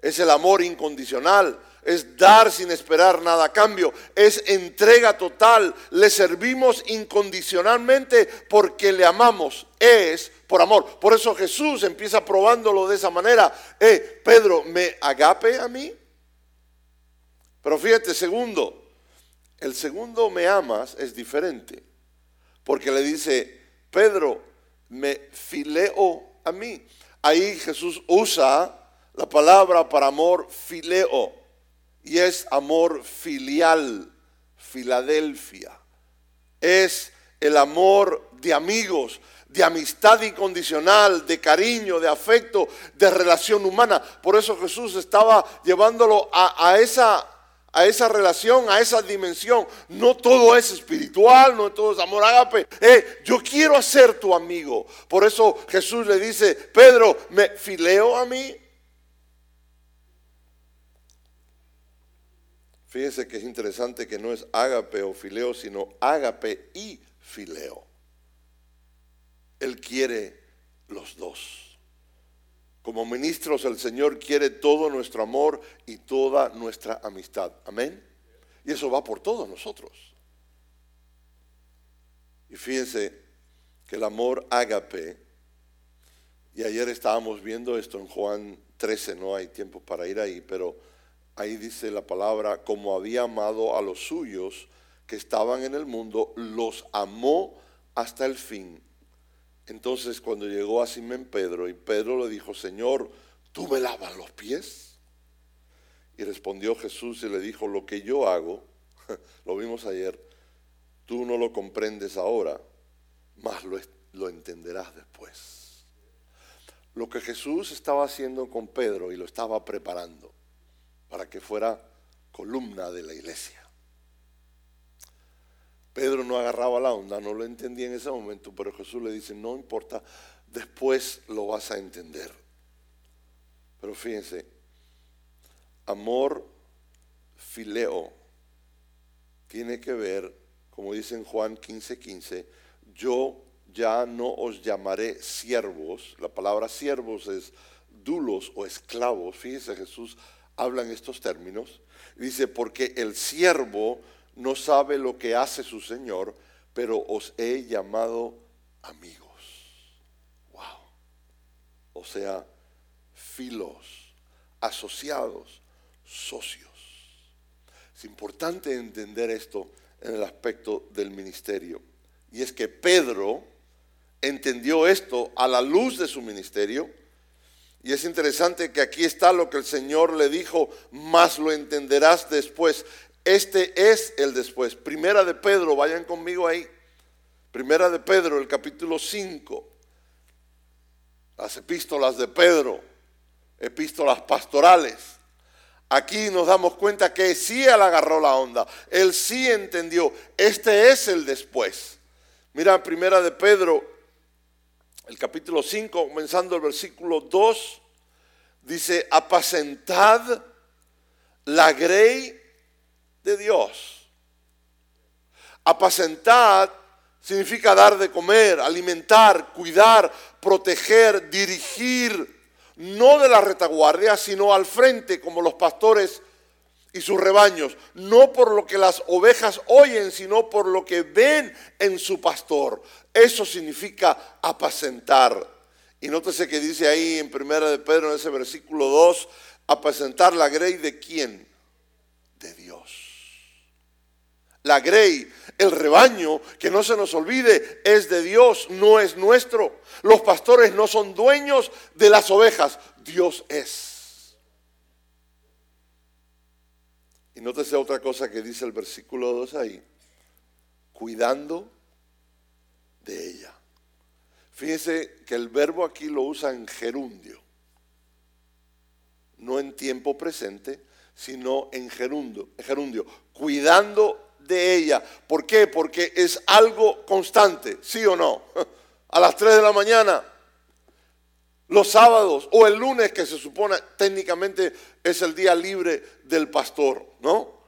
es el amor incondicional, es dar sin esperar nada a cambio, es entrega total, le servimos incondicionalmente porque le amamos, es por amor. Por eso Jesús empieza probándolo de esa manera. Eh, Pedro, ¿me agape a mí? Pero fíjate, segundo, el segundo me amas es diferente, porque le dice, Pedro, me fileo a mí. Ahí Jesús usa la palabra para amor fileo y es amor filial, Filadelfia. Es el amor de amigos, de amistad incondicional, de cariño, de afecto, de relación humana. Por eso Jesús estaba llevándolo a, esa, a esa relación, a esa dimensión. No todo es espiritual, no todo es amor ágape. Eh, yo quiero ser tu amigo. Por eso Jesús le dice, Pedro, ¿me fileo a mí? Fíjese que es interesante que no es ágape o fileo, sino ágape y fileo. Él quiere los dos. Como ministros el Señor quiere todo nuestro amor y toda nuestra amistad. Amén. Y eso va por todos nosotros. Y fíjense que el amor ágape, y ayer estábamos viendo esto en Juan 13, no hay tiempo para ir ahí, pero ahí dice la palabra, como había amado a los suyos que estaban en el mundo, los amó hasta el fin. Entonces cuando llegó a Simón Pedro y Pedro le dijo, Señor, ¿tú me lavas los pies? Y respondió Jesús y le dijo, lo que yo hago, lo vimos ayer, tú no lo comprendes ahora, mas lo, lo entenderás después. Lo que Jesús estaba haciendo con Pedro y lo estaba preparando para que fuera columna de la iglesia. Pedro no agarraba la onda, no lo entendía en ese momento, pero Jesús le dice, no importa, después lo vas a entender. Pero fíjense, amor fileo tiene que ver, como dice en Juan 15:15, 15, yo ya no os llamaré siervos, la palabra siervos es dulos o esclavos, fíjense Jesús habla en estos términos, dice, porque el siervo no sabe lo que hace su Señor, pero os he llamado amigos. Wow. O sea, filos, asociados, socios. Es importante entender esto en el aspecto del ministerio. Y es que Pedro entendió esto a la luz de su ministerio. Y es interesante que aquí está lo que el Señor le dijo, más lo entenderás después. Este es el después. Primera de Pedro, vayan conmigo ahí. Primera de Pedro, el capítulo 5. Las epístolas de Pedro, epístolas pastorales. Aquí nos damos cuenta que sí él agarró la onda. Él sí entendió. Este es el después. Mira, primera de Pedro, el capítulo 5, comenzando el versículo 2, dice, apacentad la grey de Dios. Apacentar significa dar de comer, alimentar, cuidar, proteger, dirigir, no de la retaguardia, sino al frente como los pastores y sus rebaños, no por lo que las ovejas oyen, sino por lo que ven en su pastor. Eso significa apacentar. Y nótese que dice ahí en primera de Pedro en ese versículo 2, apacentar la grey de quién? De Dios. La grey, el rebaño, que no se nos olvide, es de Dios, no es nuestro. Los pastores no son dueños de las ovejas, Dios es. Y nótese otra cosa que dice el versículo 2 ahí, cuidando de ella. Fíjense que el verbo aquí lo usa en gerundio, no en tiempo presente, sino en gerundio, gerundio cuidando de ella. ¿Por qué? Porque es algo constante, ¿sí o no? A las 3 de la mañana, los sábados o el lunes, que se supone técnicamente es el día libre del pastor, ¿no?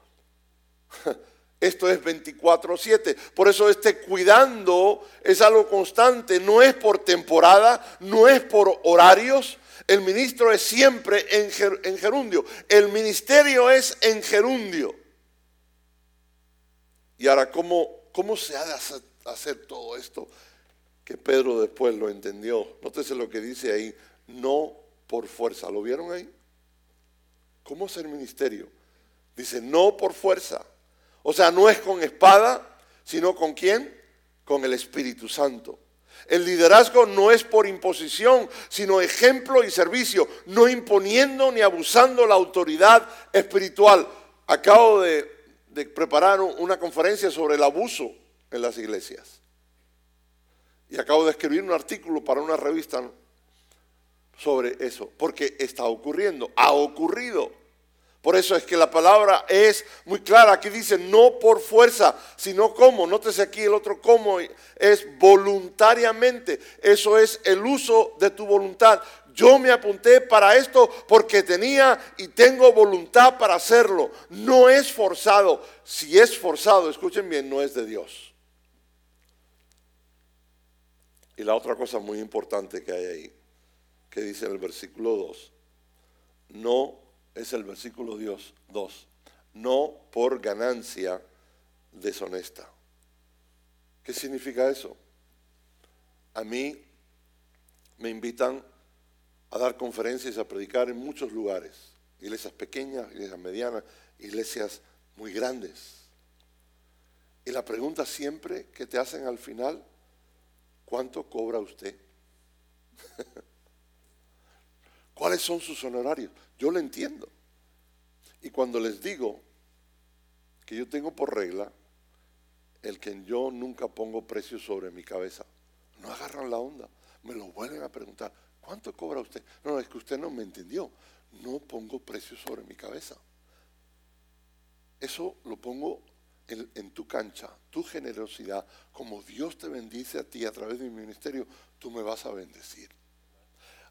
Esto es 24/7. Por eso este cuidando es algo constante, no es por temporada, no es por horarios. El ministro es siempre en, gerundio. El ministerio es en gerundio. Y ahora, ¿cómo, cómo se ha de hacer, todo esto? Que Pedro después lo entendió. Nótese lo que dice ahí, no por fuerza. ¿Lo vieron ahí? ¿Cómo es el ministerio? Dice, no por fuerza. O sea, no es con espada, sino con quién? Con el Espíritu Santo. El liderazgo no es por imposición, sino ejemplo y servicio, no imponiendo ni abusando la autoridad espiritual. Acabo de de preparar una conferencia sobre el abuso en las iglesias. Y acabo de escribir un artículo para una revista sobre eso, porque está ocurriendo, ha ocurrido. Por eso es que la palabra es muy clara. Aquí dice no por fuerza, sino como. Nótese aquí el otro como es voluntariamente. Eso es el uso de tu voluntad. Yo me apunté para esto porque tenía y tengo voluntad para hacerlo. No es forzado. Si es forzado, escuchen bien, no es de Dios. Y la otra cosa muy importante que hay ahí, que dice en el versículo 2, no es el versículo Dios 2, no por ganancia deshonesta. ¿Qué significa eso? A mí me invitan a dar conferencias, a predicar en muchos lugares, iglesias pequeñas, iglesias medianas, iglesias muy grandes. Y la pregunta siempre que te hacen al final, ¿cuánto cobra usted? ¿Cuáles son sus honorarios? Yo lo entiendo. Y cuando les digo que yo tengo por regla el que yo nunca pongo precios sobre mi cabeza, no agarran la onda, me lo vuelven a preguntar, ¿cuánto cobra usted? No, es que usted no me entendió, no pongo precios sobre mi cabeza. Eso lo pongo en, tu cancha, tu generosidad, como Dios te bendice a ti a través de mi ministerio, tú me vas a bendecir.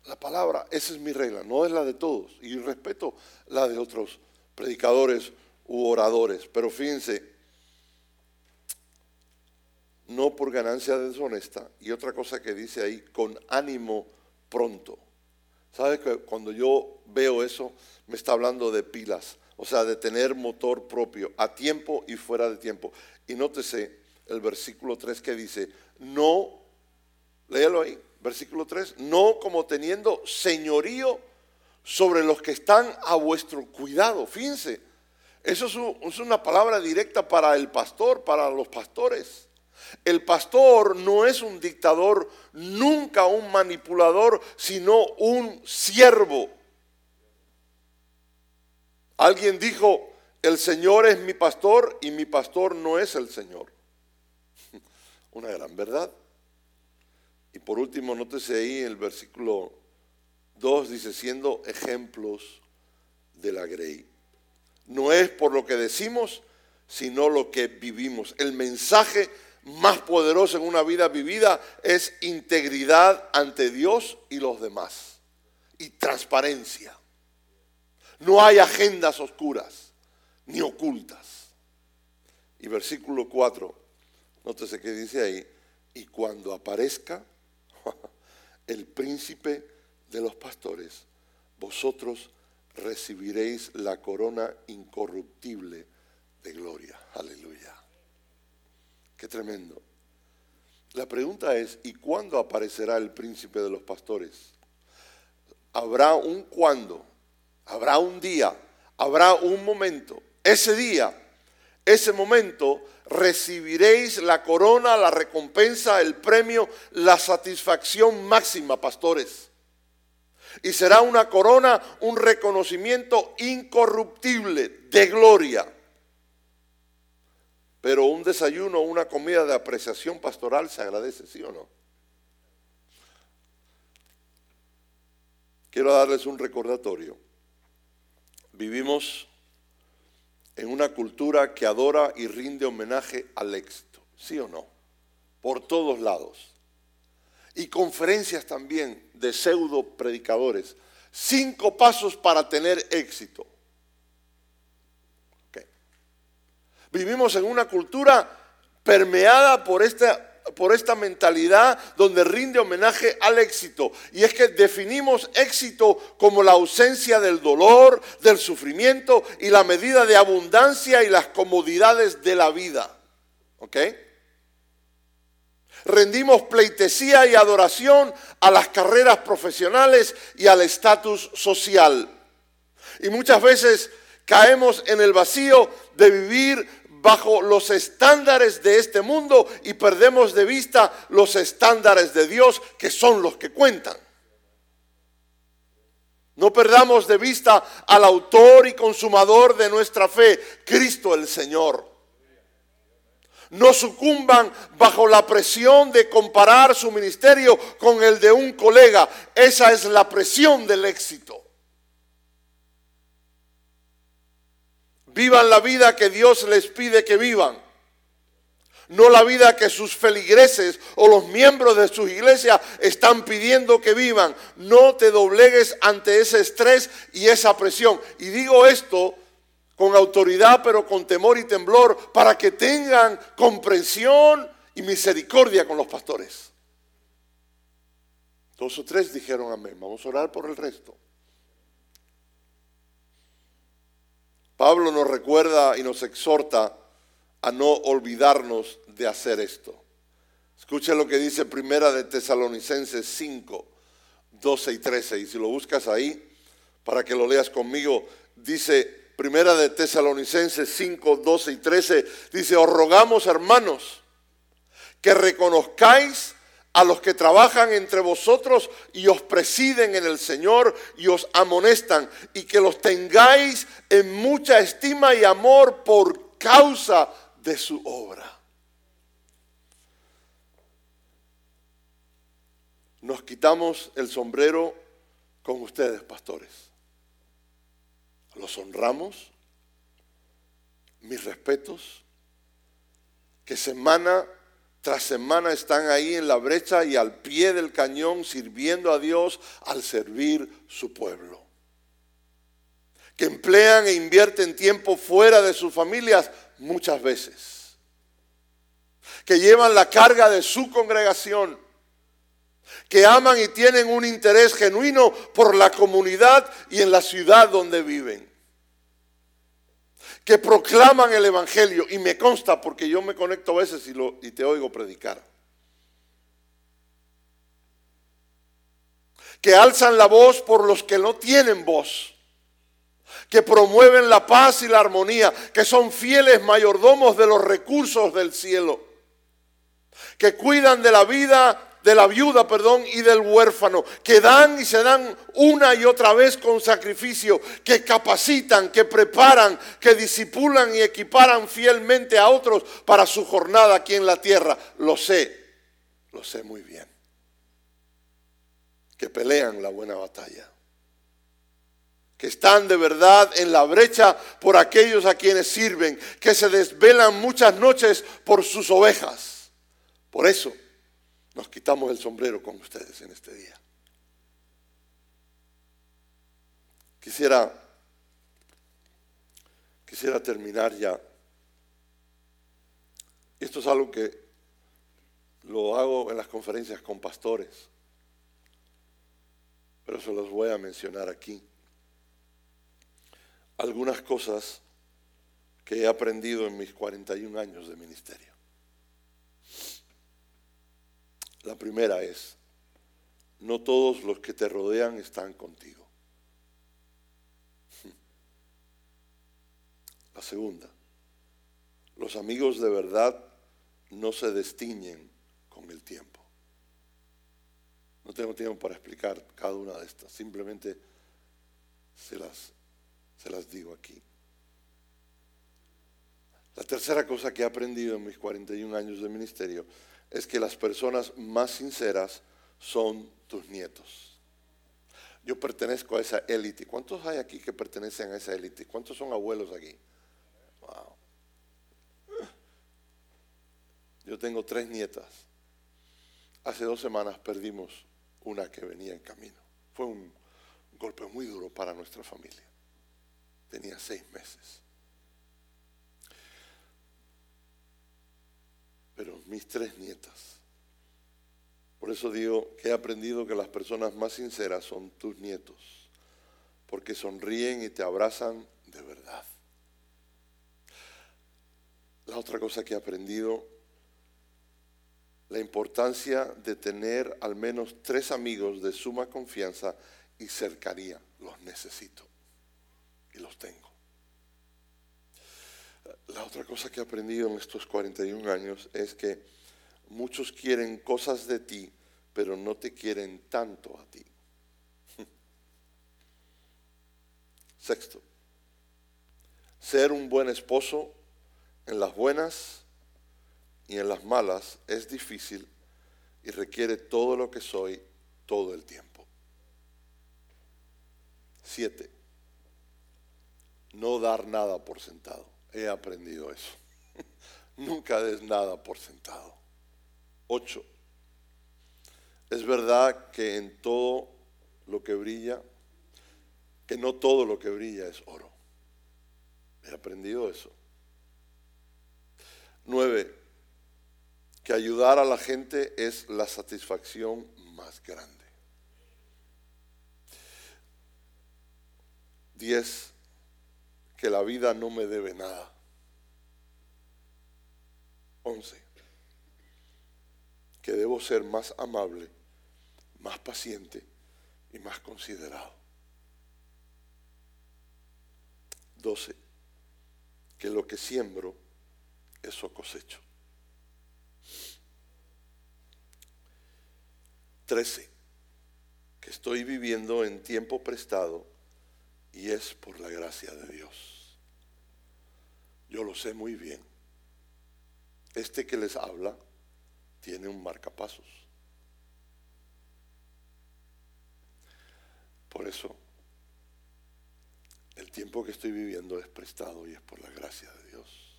La palabra, esa es mi regla, no es la de todos. Y respeto la de otros predicadores u oradores. Pero fíjense, no por ganancia deshonesta. Y otra cosa que dice ahí, con ánimo pronto. ¿Sabes que cuando yo veo eso, me está hablando de pilas? O sea, de tener motor propio, a tiempo y fuera de tiempo. Y nótese el versículo 3 que dice, no, léalo ahí, versículo 3, no como teniendo señorío sobre los que están a vuestro cuidado. Fíjense, eso es, una palabra directa para el pastor, para los pastores. El pastor no es un dictador, nunca un manipulador, sino un siervo. Alguien dijo, el Señor es mi pastor y mi pastor no es el Señor. Una gran verdad. Y por último, nótese ahí el versículo 2, dice, siendo ejemplos de la grey. No es por lo que decimos, sino lo que vivimos. El mensaje más poderoso en una vida vivida es integridad ante Dios y los demás. Y transparencia. No hay agendas oscuras ni ocultas. Y versículo 4, nótese que dice ahí, y cuando aparezca el príncipe de los pastores, vosotros recibiréis la corona incorruptible de gloria. Aleluya. Tremendo. La pregunta es, ¿y cuándo aparecerá el príncipe de los pastores? Habrá un cuándo Habrá un día, habrá un momento. Ese día, ese momento, recibiréis la corona, la recompensa, el premio, la satisfacción máxima, pastores. Y será una corona, un reconocimiento incorruptible de gloria. Pero un desayuno, una comida de apreciación pastoral se agradece, ¿sí o no? Quiero darles un recordatorio. Vivimos en una cultura que adora y rinde homenaje al éxito, ¿sí o no? Por todos lados. Y conferencias también de pseudo predicadores. Cinco pasos para tener éxito. Vivimos en una cultura permeada por esta por esta mentalidad donde rinde homenaje al éxito. Y es que definimos éxito como la ausencia del dolor, del sufrimiento y la medida de abundancia y las comodidades de la vida. ¿Ok? Rendimos pleitesía y adoración a las carreras profesionales y al estatus social. Y muchas veces caemos en el vacío de vivir bajo los estándares de este mundo y perdemos de vista los estándares de Dios que son los que cuentan. No perdamos de vista al autor y consumador de nuestra fe, Cristo el Señor. No sucumban bajo la presión de comparar su ministerio con el de un colega. Esa es la presión del éxito. Vivan la vida que Dios les pide que vivan. No la vida que sus feligreses o los miembros de sus iglesias están pidiendo que vivan. No te doblegues ante ese estrés y esa presión. Y digo esto con autoridad, pero con temor y temblor, para que tengan comprensión y misericordia con los pastores. Dos o tres dijeron amén. Vamos a orar por el resto. Pablo nos recuerda y nos exhorta a no olvidarnos de hacer esto. Escucha lo que dice Primera de Tesalonicenses 5, 12 y 13. Y si lo buscas ahí, para que lo leas conmigo, dice Primera de Tesalonicenses 5, 12 y 13, dice, os rogamos hermanos que reconozcáis a los que trabajan entre vosotros y os presiden en el Señor y os amonestan y que los tengáis en mucha estima y amor por causa de su obra. Nos quitamos el sombrero con ustedes, pastores. Los honramos, mis respetos, que semana tras semana están ahí en la brecha y al pie del cañón sirviendo a Dios al servir su pueblo. Que emplean e invierten tiempo fuera de sus familias muchas veces. Que llevan la carga de su congregación. Que aman y tienen un interés genuino por la comunidad y en la ciudad donde viven que proclaman el Evangelio, y me consta porque yo me conecto a veces y, y te oigo predicar, que alzan la voz por los que no tienen voz, que promueven la paz y la armonía, que son fieles mayordomos de los recursos del cielo, que cuidan de la vida de la viuda, perdón, y del huérfano, que dan y se dan una y otra vez con sacrificio, que capacitan, que preparan, que disipulan y equiparan fielmente a otros para su jornada aquí en la tierra. Lo sé, lo sé muy bien. Que pelean la buena batalla. Que están de verdad en la brecha por aquellos a quienes sirven, que se desvelan muchas noches por sus ovejas. Por eso nos quitamos el sombrero con ustedes en este día. Quisiera, quisiera terminar ya. Esto es algo que lo hago en las conferencias con pastores, pero se los voy a mencionar aquí. Algunas cosas que he aprendido en mis 41 años de ministerio. La primera es, no todos los que te rodean están contigo. La segunda, los amigos de verdad no se destiñen con el tiempo. No tengo tiempo para explicar cada una de estas, simplemente se las, se las digo aquí. La tercera cosa que he aprendido en mis 41 años de ministerio es que las personas más sinceras son tus nietos. Yo pertenezco a esa élite. ¿Cuántos hay aquí que pertenecen a esa élite? ¿Cuántos son abuelos aquí? Wow. Yo tengo tres nietas. Hace dos semanas perdimos una que venía en camino. Fue un golpe muy duro para nuestra familia. Tenía seis meses. Pero mis tres nietas. Por eso digo que he aprendido que las personas más sinceras son tus nietos, porque sonríen y te abrazan de verdad. La otra cosa que he aprendido, la importancia de tener al menos tres amigos de suma confianza y cercanía. Los necesito y los tengo. La otra cosa que he aprendido en estos 41 años es que muchos quieren cosas de ti, pero no te quieren tanto a ti. Sexto, ser un buen esposo en las buenas y en las malas es difícil y requiere todo lo que soy todo el tiempo. Siete, no dar nada por sentado he aprendido eso. Nunca des nada por sentado. Ocho. Es verdad que en todo lo que brilla, que no todo lo que brilla es oro. He aprendido eso. Nueve, que ayudar a la gente es la satisfacción más grande. Diez, que la vida no me debe nada. 11, que debo ser más amable, más paciente y más considerado. 12, que lo que siembro, eso cosecho. 13, que estoy viviendo en tiempo prestado por la gracia de Dios. Yo lo sé muy bien. Este que les habla tiene un marcapasos. Por eso, el tiempo que estoy viviendo es prestado y es por la gracia de Dios.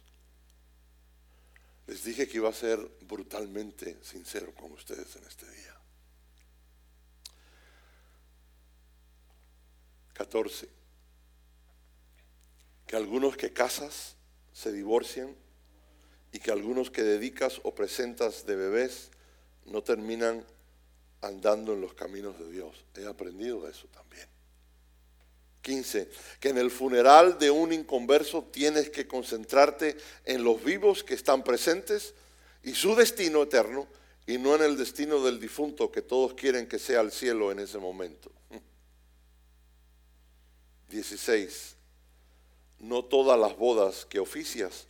Les dije que iba a ser brutalmente sincero con ustedes en este día. 14. Que algunos que casas se divorcian y que algunos que dedicas o presentas de bebés no terminan andando en los caminos de Dios. He aprendido eso también. 15. Que en el funeral de un inconverso tienes que concentrarte en los vivos que están presentes y su destino eterno y no en el destino del difunto que todos quieren que sea el cielo en ese momento. 16. No todas las bodas que oficias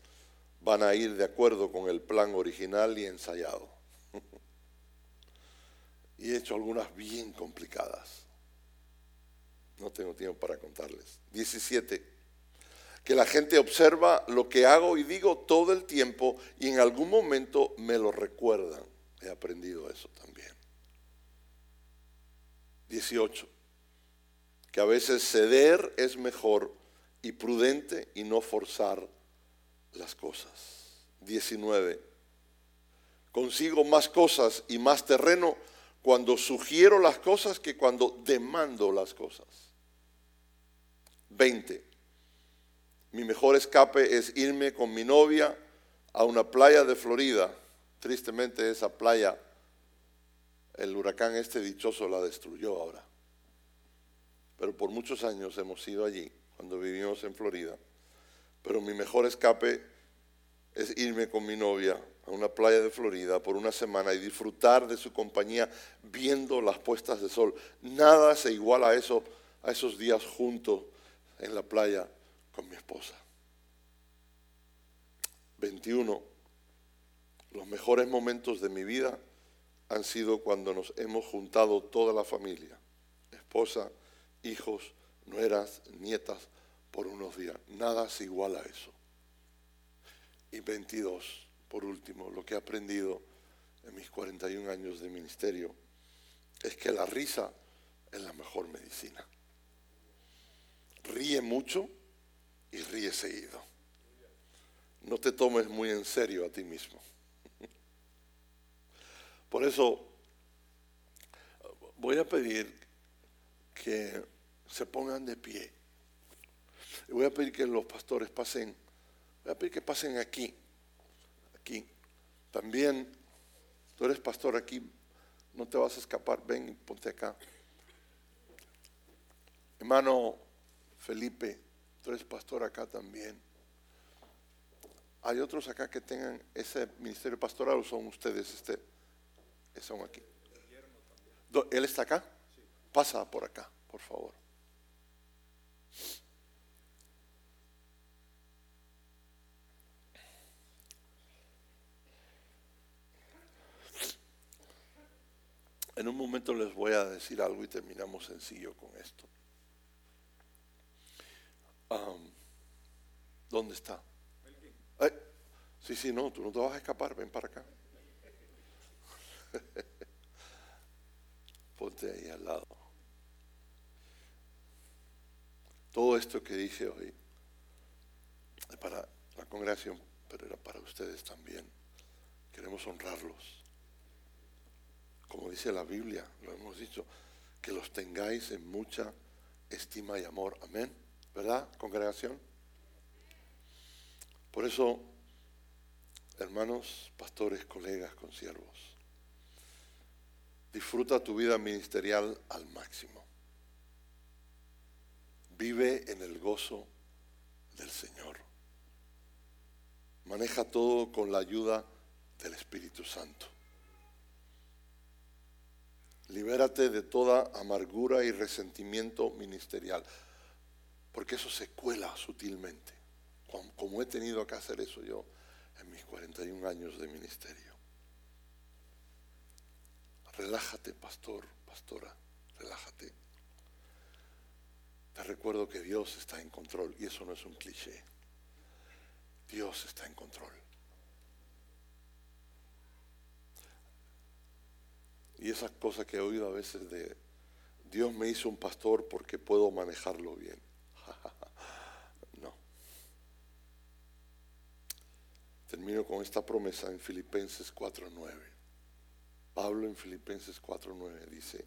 van a ir de acuerdo con el plan original y ensayado. y he hecho algunas bien complicadas. No tengo tiempo para contarles. 17. Que la gente observa lo que hago y digo todo el tiempo y en algún momento me lo recuerdan. He aprendido eso también. 18 que a veces ceder es mejor y prudente y no forzar las cosas. 19. Consigo más cosas y más terreno cuando sugiero las cosas que cuando demando las cosas. 20. Mi mejor escape es irme con mi novia a una playa de Florida. Tristemente esa playa, el huracán este dichoso la destruyó ahora pero por muchos años hemos ido allí, cuando vivimos en Florida. Pero mi mejor escape es irme con mi novia a una playa de Florida por una semana y disfrutar de su compañía viendo las puestas de sol. Nada se iguala a eso, a esos días juntos en la playa con mi esposa. 21. Los mejores momentos de mi vida han sido cuando nos hemos juntado toda la familia, esposa, hijos, nueras, nietas por unos días. Nada se iguala a eso. Y 22, por último, lo que he aprendido en mis 41 años de ministerio es que la risa es la mejor medicina. Ríe mucho y ríe seguido. No te tomes muy en serio a ti mismo. Por eso voy a pedir que se pongan de pie. Y voy a pedir que los pastores pasen, voy a pedir que pasen aquí, aquí. También, tú eres pastor aquí, no te vas a escapar, ven y ponte acá. Hermano Felipe, tú eres pastor acá también. ¿Hay otros acá que tengan ese ministerio pastoral o son ustedes este? Son aquí. ¿Él está acá? Pasa por acá, por favor. En un momento les voy a decir algo y terminamos sencillo con esto. ¿Dónde está? sí, sí, no, tú no te vas a escapar, ven para acá. Ponte ahí al lado. Todo esto que dije hoy es para la congregación, pero era para ustedes también. Queremos honrarlos como dice la Biblia, lo hemos dicho, que los tengáis en mucha estima y amor. Amén. ¿Verdad, congregación? Por eso, hermanos, pastores, colegas, consiervos, disfruta tu vida ministerial al máximo. Vive en el gozo del Señor. Maneja todo con la ayuda del Espíritu Santo. Libérate de toda amargura y resentimiento ministerial, porque eso se cuela sutilmente, como he tenido que hacer eso yo en mis 41 años de ministerio. Relájate, pastor, pastora, relájate. Te recuerdo que Dios está en control y eso no es un cliché. Dios está en control. Y esas cosas que he oído a veces de Dios me hizo un pastor porque puedo manejarlo bien. no. Termino con esta promesa en Filipenses 4.9. Pablo en Filipenses 4.9 dice,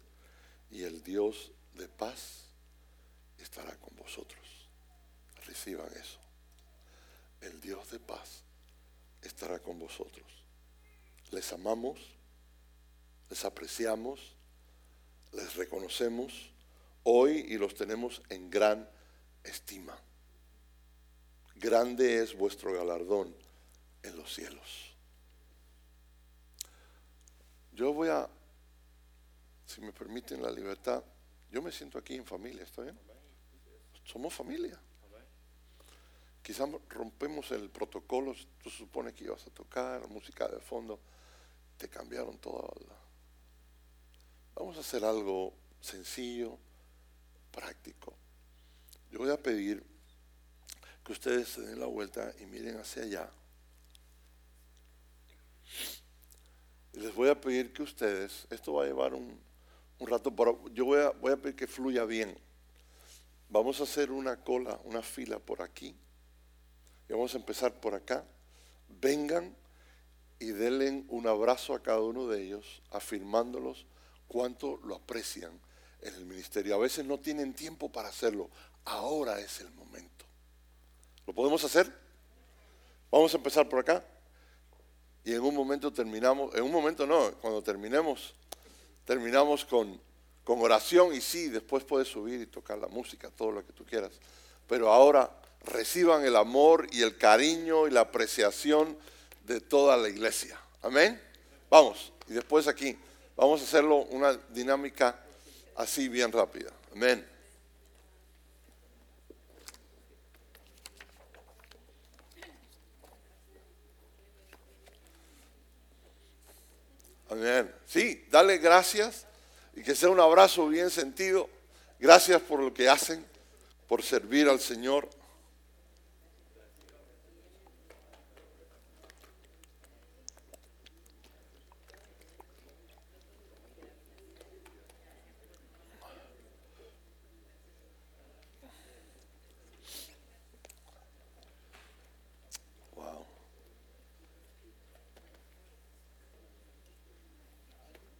y el Dios de paz estará con vosotros. Reciban eso. El Dios de paz estará con vosotros. Les amamos, les apreciamos, les reconocemos hoy y los tenemos en gran estima. Grande es vuestro galardón en los cielos. Yo voy a, si me permiten la libertad, yo me siento aquí en familia, ¿está bien? Somos familia. Quizás rompemos el protocolo, tú supones que ibas a tocar música de fondo, te cambiaron toda la... Vamos a hacer algo sencillo, práctico. Yo voy a pedir que ustedes se den la vuelta y miren hacia allá. Y les voy a pedir que ustedes, esto va a llevar un, rato, pero yo voy a, voy a pedir que fluya bien. Vamos a hacer una cola, una fila por aquí. Y vamos a empezar por acá. Vengan y denle un abrazo a cada uno de ellos, afirmándolos cuánto lo aprecian en el ministerio. A veces no tienen tiempo para hacerlo. Ahora es el momento. ¿Lo podemos hacer? Vamos a empezar por acá. Y en un momento terminamos, en un momento no, cuando terminemos, terminamos con con oración y sí, después puedes subir y tocar la música, todo lo que tú quieras. Pero ahora reciban el amor y el cariño y la apreciación de toda la iglesia. Amén. Vamos, y después aquí, vamos a hacerlo una dinámica así bien rápida. Amén. Amén. Sí, dale gracias y que sea un abrazo bien sentido. Gracias por lo que hacen, por servir al Señor.